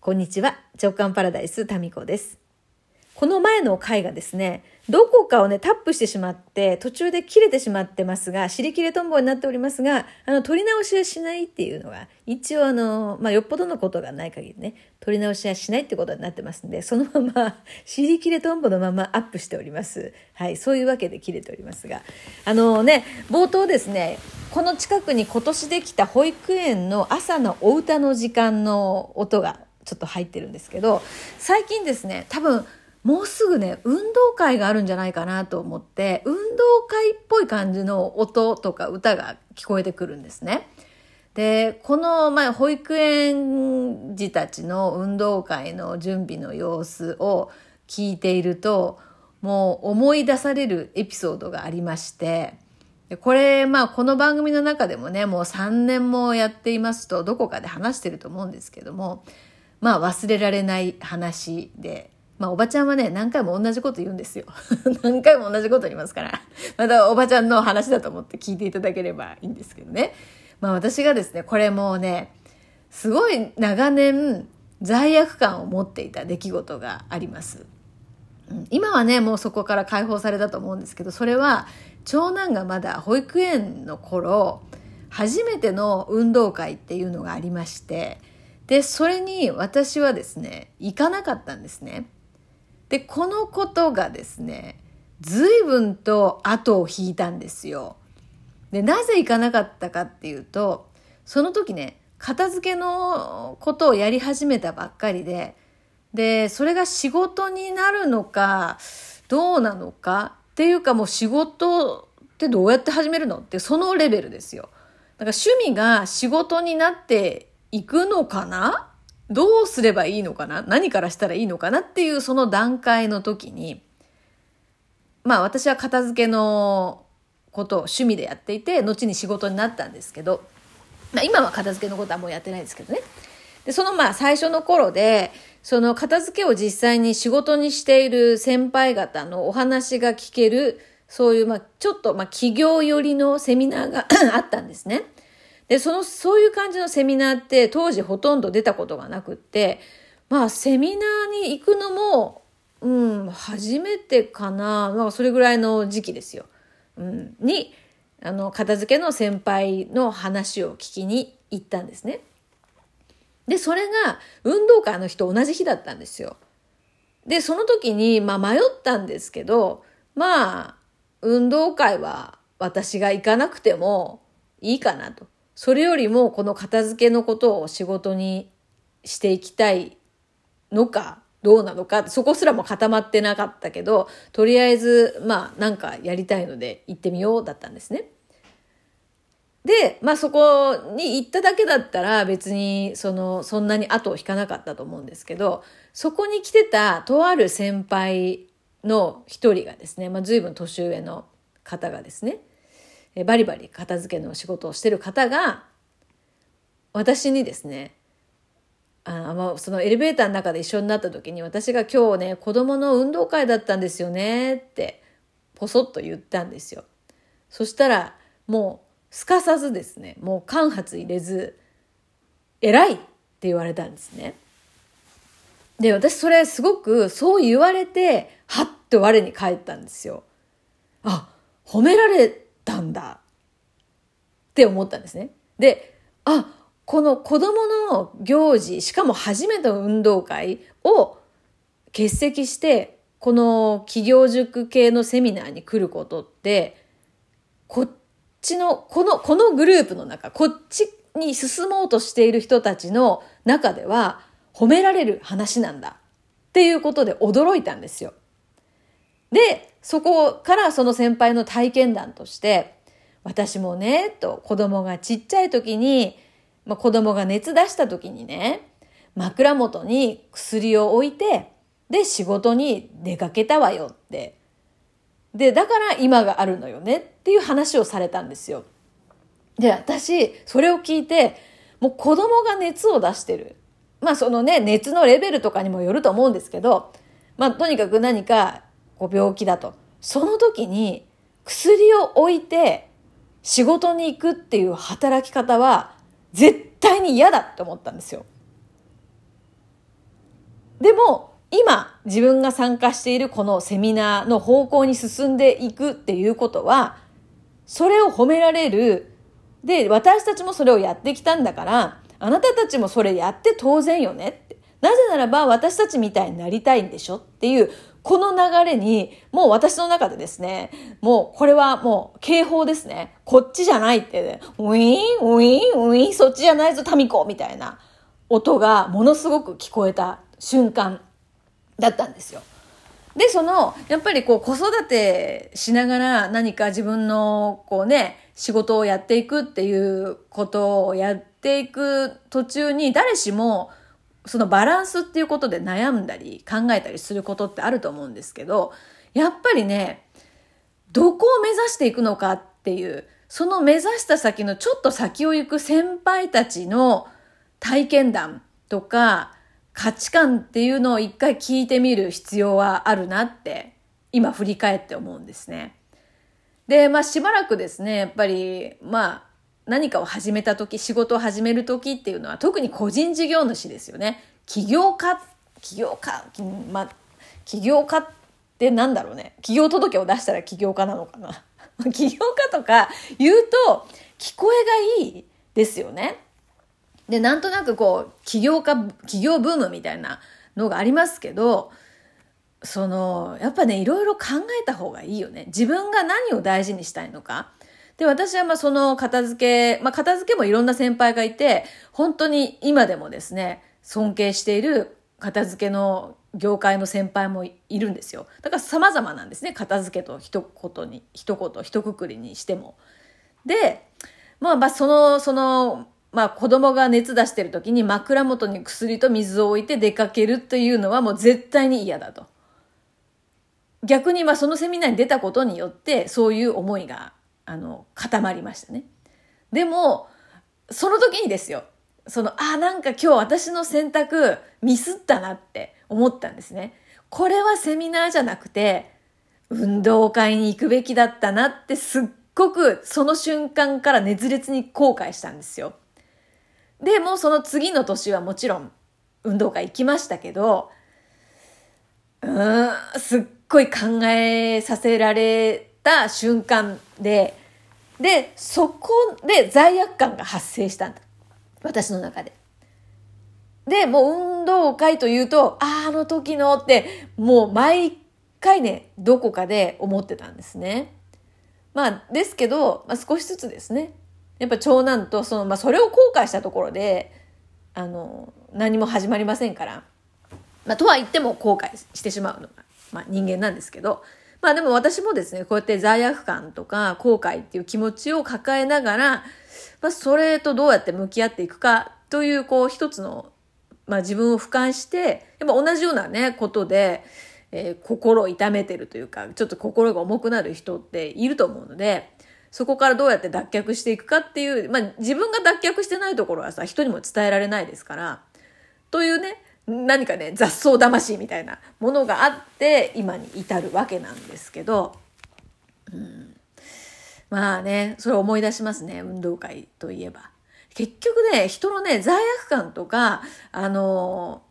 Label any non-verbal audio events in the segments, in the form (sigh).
こんにちは。直感パラダイスタミコです。この前の回がですね、どこかをね、タップしてしまって、途中で切れてしまってますが、尻切れトンボになっておりますが、あの、取り直しはしないっていうのが、一応あの、まあ、よっぽどのことがない限りね、取り直しはしないってことになってますんで、そのまま、(laughs) 尻切れトンボのままアップしております。はい、そういうわけで切れておりますが、あのね、冒頭ですね、この近くに今年できた保育園の朝のお歌の時間の音がちょっと入ってるんですけど、最近ですね、多分、もうすぐね、運動会があるんじゃないかなと思って、運動会っぽい感じの音とか歌が聞こえてくるんですね。で、この、まあ、保育園児たちの運動会の準備の様子を聞いていると、もう思い出されるエピソードがありまして、これ、まあ、この番組の中でもね、もう3年もやっていますと、どこかで話してると思うんですけども、まあ、忘れられない話で、まあ、おばちゃんはね、何回も同じこと言うんですよ。(laughs) 何回も同じこと言いますから。また、おばちゃんの話だと思って聞いていただければいいんですけどね。まあ、私がですね、これもうね、すごい長年、罪悪感を持っていた出来事があります。うん今はね、もうそこから解放されたと思うんですけど、それは、長男がまだ保育園の頃、初めての運動会っていうのがありまして、で、それに私はですね、行かなかったんですね。で、このことがですね、随分と後を引いたんですよ。で、なぜ行かなかったかっていうと、その時ね、片付けのことをやり始めたばっかりで、で、それが仕事になるのか、どうなのかっていうかもう仕事ってどうやって始めるのってそのレベルですよ。だから趣味が仕事になっていくのかな？どうすればいいのかな？何からしたらいいのかなっていうその段階の時に、まあ私は片付けのことを趣味でやっていて、後に仕事になったんですけど、まあ今は片付けのことはもうやってないですけどね。で、そのまあ最初の頃で、その片付けを実際に仕事にしている先輩方のお話が聞ける、そういうまあちょっとまあ企業寄りのセミナーが (coughs) あったんですね。で、その、そういう感じのセミナーって当時ほとんど出たことがなくって、まあセミナーに行くのも、うん、初めてかな。まあそれぐらいの時期ですよ。うん、に、あの、片付けの先輩の話を聞きに行ったんですね。で、それが運動会の日と同じ日だったんですよ。で、その時に、まあ迷ったんですけど、まあ、運動会は私が行かなくてもいいかなと。それよりもこの片付けのことを仕事にしていきたいのか、どうなのか、そこすらも固まってなかったけど、とりあえず、まあなんかやりたいので行ってみようだったんですね。で、まあそこに行っただけだったら別にその、そんなに後を引かなかったと思うんですけど、そこに来てたとある先輩の一人がですね、まあ随分年上の方がですね、えバリバリ片付けの仕事をしてる方が、私にですね、あまあ、そのエレベーターの中で一緒になった時に私が今日ね子供の運動会だったんですよねってポソッと言ったんですよそしたらもうすかさずですねもう間髪入れず「偉い!」って言われたんですねで私それすごくそう言われてはっと我に返ったんですよあ褒められたんだ。って思ったんですね。であこの子供の行事、しかも初めての運動会を欠席して、この企業塾系のセミナーに来ることって、こっちの、この、このグループの中、こっちに進もうとしている人たちの中では褒められる話なんだ。っていうことで驚いたんですよ。で、そこからその先輩の体験談として、私もね、と子供がちっちゃい時に、まあ、子供が熱出した時にね、枕元に薬を置いて、で、仕事に出かけたわよって。で、だから今があるのよねっていう話をされたんですよ。で、私、それを聞いて、もう子供が熱を出してる。まあそのね、熱のレベルとかにもよると思うんですけど、まあとにかく何かこう病気だと。その時に薬を置いて仕事に行くっていう働き方は絶対に嫌だって思ったんですよ。でも、今自分が参加しているこのセミナーの方向に進んでいくっていうことは、それを褒められる。で、私たちもそれをやってきたんだから、あなたたちもそれやって当然よねって。なぜならば私たちみたいになりたいんでしょっていう、この流れに、もう私の中でですね、もうこれはもう警報ですね。こっちじゃないって、ね、ウィーン、ウィーン、ウィーン、そっちじゃないぞ、タミコみたいな音がものすごく聞こえた瞬間だったんですよ。で、その、やっぱりこう子育てしながら何か自分のこうね、仕事をやっていくっていうことをやっていく途中に誰しもそのバランスっていうことで悩んだり考えたりすることってあると思うんですけど、やっぱりね、どこを目指していくのかっていう、その目指した先のちょっと先を行く先輩たちの体験談とか、価値観っていうのを一回聞いてみる必要はあるなって今振り返って思うんですね。で、まあしばらくですね、やっぱり、まあ何かを始めた時、仕事を始める時っていうのは特に個人事業主ですよね。起業家、起業家、まあ、起業家ってなんだろうね。起業届を出したら起業家なのかな。(laughs) 起業家とか言うと聞こえがいいですよね。で、なんとなくこう、起業家、起業ブームみたいなのがありますけど、その、やっぱね、いろいろ考えた方がいいよね。自分が何を大事にしたいのか。で、私はまあその片付け、まあ片付けもいろんな先輩がいて、本当に今でもですね、尊敬している片付けの業界の先輩もいるんですよ。だから様々なんですね。片付けと一言に、一言、一括りにしても。で、まあまあその、その、まあ子供が熱出してる時に枕元に薬と水を置いて出かけるというのはもう絶対に嫌だと。逆にまあそのセミナーに出たことによってそういう思いがあの固まりましたね。でもその時にですよそのあなんか今日私の選択ミスったなって思ったんですね。これはセミナーじゃなくて運動会に行くべきだったなってすっごくその瞬間から熱烈に後悔したんですよ。で、もその次の年はもちろん運動会行きましたけど、うーん、すっごい考えさせられた瞬間で、で、そこで罪悪感が発生したんだ。私の中で。で、もう運動会というと、ああ、あの時のって、もう毎回ね、どこかで思ってたんですね。まあ、ですけど、まあ、少しずつですね、やっぱ長男とその、まあ、それを後悔したところであの何も始まりませんから、まあ、とは言っても後悔してしまうのが、まあ、人間なんですけどまあでも私もですねこうやって罪悪感とか後悔っていう気持ちを抱えながら、まあ、それとどうやって向き合っていくかというこう一つの、まあ、自分を俯瞰してやっぱ同じようなねことで、えー、心を痛めてるというかちょっと心が重くなる人っていると思うので。そこからどうやって脱却していくかっていう、まあ自分が脱却してないところはさ、人にも伝えられないですから、というね、何かね、雑草魂みたいなものがあって、今に至るわけなんですけど、うん、まあね、それ思い出しますね、運動会といえば。結局ね、人のね、罪悪感とか、あの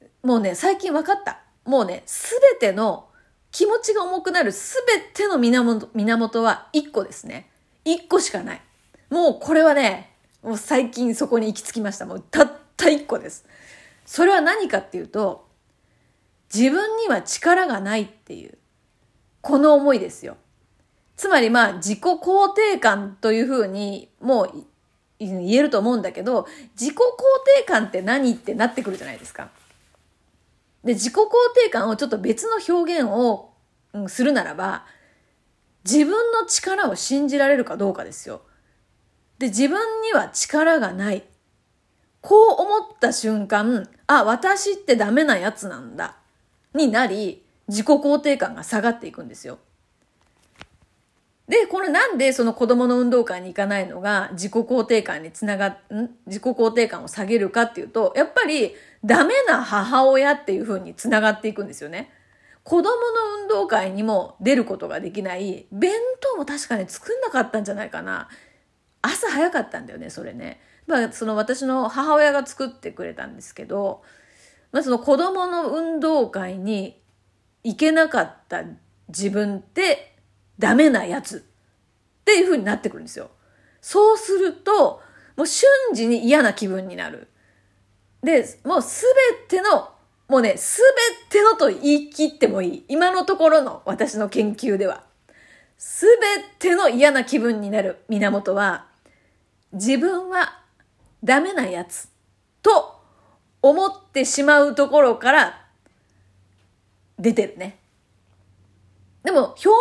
ー、もうね、最近分かった。もうね、すべての気持ちが重くなるすべての源源は1個ですね。1個しかない。もうこれはね、もう最近そこに行き着きました。もうたった1個です。それは何かっていうと、自分には力がないっていう、この思いですよ。つまりまあ自己肯定感というふうにもう言えると思うんだけど、自己肯定感って何ってなってくるじゃないですか。で、自己肯定感をちょっと別の表現を、するならば、自分の力を信じられるかどうかですよ。で、自分には力がない。こう思った瞬間、あ、私ってダメなやつなんだ。になり、自己肯定感が下がっていくんですよ。で、これなんでその子供の運動会に行かないのが自己肯定感につなが、ん？自己肯定感を下げるかっていうと、やっぱりダメな母親っていう風につながっていくんですよね。子供の運動会にも出ることができない、弁当も確かに作んなかったんじゃないかな。朝早かったんだよね、それね。まあ、その私の母親が作ってくれたんですけど、まあ、その子供の運動会に行けなかった自分ってダメなやつっていう風になってくるんですよ。そうすると、もう瞬時に嫌な気分になる。で、もうすべての、もうね、すべてのと言い切ってもいい。今のところの私の研究では。すべての嫌な気分になる源は、自分はダメなやつと思ってしまうところから出てるね。でも表面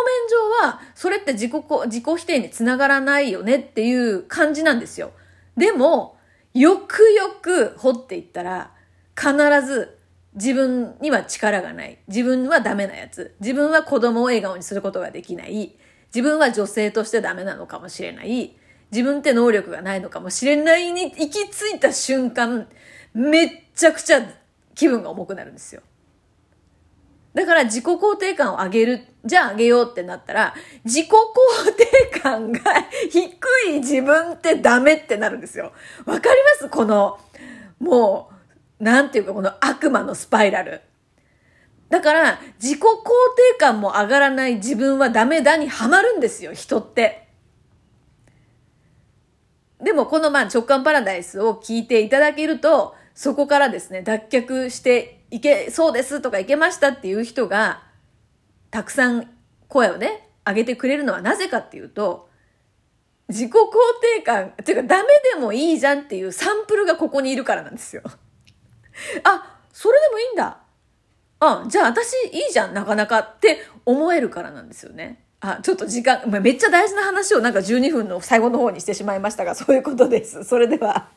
上はそれって自己自己否定につながらないよねっていう感じなんですよ。でもよくよく掘っていったら必ず自分には力がない。自分はダメなやつ。自分は子供を笑顔にすることができない。自分は女性としてダメなのかもしれない。自分って能力がないのかもしれないに行き着いた瞬間、めっちゃくちゃ気分が重くなるんですよ。だから自己肯定感を上げる。じゃあ上げようってなったら、自己肯定感が低い自分ってダメってなるんですよ。わかります？この、もう、なんていうかこの悪魔のスパイラル。だから、自己肯定感も上がらない自分はダメだにはまるんですよ、人って。でも、このまあ直感パラダイスを聞いていただけると、そこからですね、脱却していけそうですとかいけましたっていう人が、たくさん声をね、上げてくれるのはなぜかっていうと、自己肯定感、っていうかダメでもいいじゃんっていうサンプルがここにいるからなんですよ。(laughs) あ、それでもいいんだ。あ、じゃあ私いいじゃん、なかなかって思えるからなんですよね。あ、ちょっと時間、めっちゃ大事な話をなんか12分の最後の方にしてしまいましたが、そういうことです。それでは。